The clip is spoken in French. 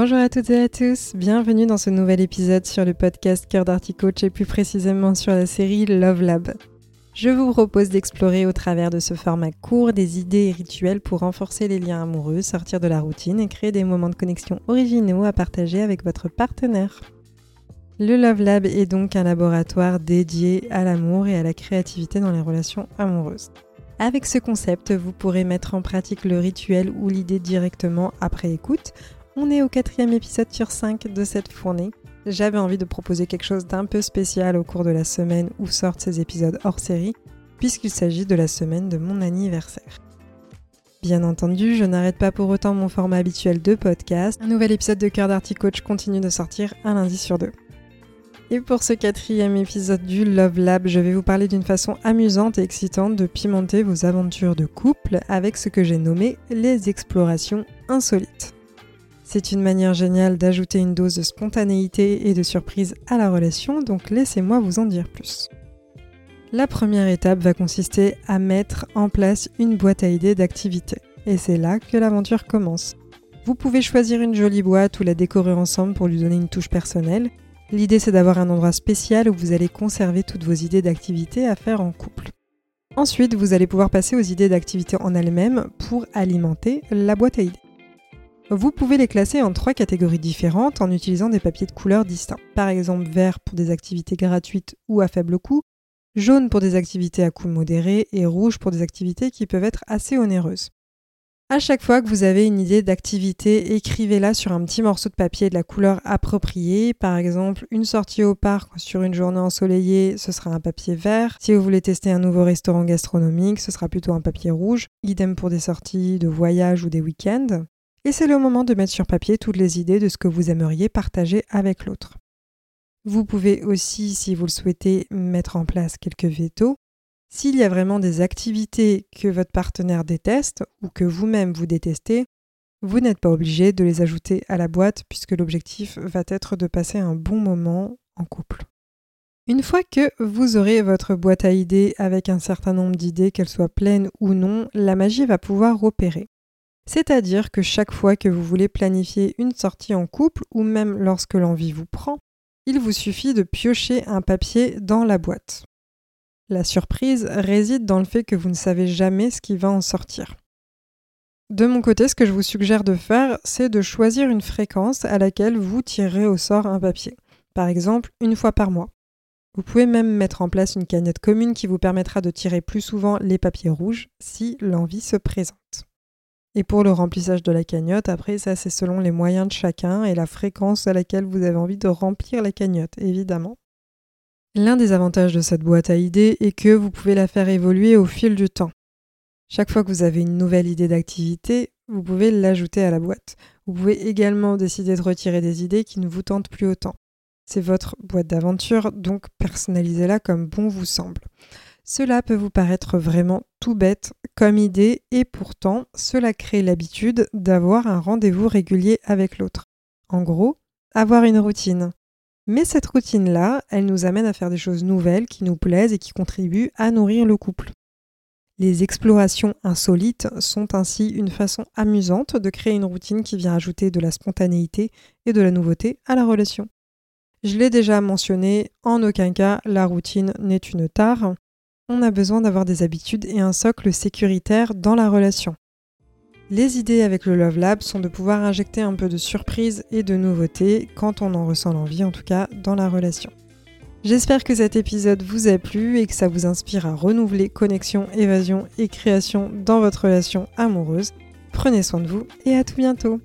Bonjour à toutes et à tous, bienvenue dans ce nouvel épisode sur le podcast Cœur d'Articoach et plus précisément sur la série Love Lab. Je vous propose d'explorer au travers de ce format court des idées et rituels pour renforcer les liens amoureux, sortir de la routine et créer des moments de connexion originaux à partager avec votre partenaire. Le Love Lab est donc un laboratoire dédié à l'amour et à la créativité dans les relations amoureuses. Avec ce concept, vous pourrez mettre en pratique le rituel ou l'idée directement après écoute. On est au quatrième épisode sur 5 de cette fournée. J'avais envie de proposer quelque chose d'un peu spécial au cours de la semaine où sortent ces épisodes hors série, puisqu'il s'agit de la semaine de mon anniversaire. Bien entendu, je n'arrête pas pour autant mon format habituel de podcast. Un nouvel épisode de Cœur d'Articoach continue de sortir un lundi sur deux. Et pour ce quatrième épisode du Love Lab, je vais vous parler d'une façon amusante et excitante de pimenter vos aventures de couple avec ce que j'ai nommé les explorations insolites. C'est une manière géniale d'ajouter une dose de spontanéité et de surprise à la relation, donc laissez-moi vous en dire plus. La première étape va consister à mettre en place une boîte à idées d'activités. Et c'est là que l'aventure commence. Vous pouvez choisir une jolie boîte ou la décorer ensemble pour lui donner une touche personnelle, L'idée c'est d'avoir un endroit spécial où vous allez conserver toutes vos idées d'activités à faire en couple. Ensuite, vous allez pouvoir passer aux idées d'activités en elles-mêmes pour alimenter la boîte à idées. Vous pouvez les classer en trois catégories différentes en utilisant des papiers de couleurs distincts. Par exemple, vert pour des activités gratuites ou à faible coût, jaune pour des activités à coût modéré et rouge pour des activités qui peuvent être assez onéreuses. À chaque fois que vous avez une idée d'activité, écrivez-la sur un petit morceau de papier de la couleur appropriée. Par exemple, une sortie au parc sur une journée ensoleillée, ce sera un papier vert. Si vous voulez tester un nouveau restaurant gastronomique, ce sera plutôt un papier rouge. Idem pour des sorties de voyage ou des week-ends. Et c'est le moment de mettre sur papier toutes les idées de ce que vous aimeriez partager avec l'autre. Vous pouvez aussi, si vous le souhaitez, mettre en place quelques vétos. S'il y a vraiment des activités que votre partenaire déteste ou que vous-même vous détestez, vous n'êtes pas obligé de les ajouter à la boîte puisque l'objectif va être de passer un bon moment en couple. Une fois que vous aurez votre boîte à idées avec un certain nombre d'idées, qu'elles soient pleines ou non, la magie va pouvoir opérer. C'est-à-dire que chaque fois que vous voulez planifier une sortie en couple ou même lorsque l'envie vous prend, il vous suffit de piocher un papier dans la boîte. La surprise réside dans le fait que vous ne savez jamais ce qui va en sortir. De mon côté, ce que je vous suggère de faire, c'est de choisir une fréquence à laquelle vous tirerez au sort un papier. Par exemple, une fois par mois. Vous pouvez même mettre en place une cagnotte commune qui vous permettra de tirer plus souvent les papiers rouges si l'envie se présente. Et pour le remplissage de la cagnotte, après ça c'est selon les moyens de chacun et la fréquence à laquelle vous avez envie de remplir la cagnotte, évidemment. L'un des avantages de cette boîte à idées est que vous pouvez la faire évoluer au fil du temps. Chaque fois que vous avez une nouvelle idée d'activité, vous pouvez l'ajouter à la boîte. Vous pouvez également décider de retirer des idées qui ne vous tentent plus autant. C'est votre boîte d'aventure, donc personnalisez-la comme bon vous semble. Cela peut vous paraître vraiment tout bête comme idée et pourtant cela crée l'habitude d'avoir un rendez-vous régulier avec l'autre. En gros, avoir une routine. Mais cette routine-là, elle nous amène à faire des choses nouvelles qui nous plaisent et qui contribuent à nourrir le couple. Les explorations insolites sont ainsi une façon amusante de créer une routine qui vient ajouter de la spontanéité et de la nouveauté à la relation. Je l'ai déjà mentionné, en aucun cas la routine n'est une tare. On a besoin d'avoir des habitudes et un socle sécuritaire dans la relation. Les idées avec le Love Lab sont de pouvoir injecter un peu de surprise et de nouveauté quand on en ressent l'envie, en tout cas dans la relation. J'espère que cet épisode vous a plu et que ça vous inspire à renouveler connexion, évasion et création dans votre relation amoureuse. Prenez soin de vous et à tout bientôt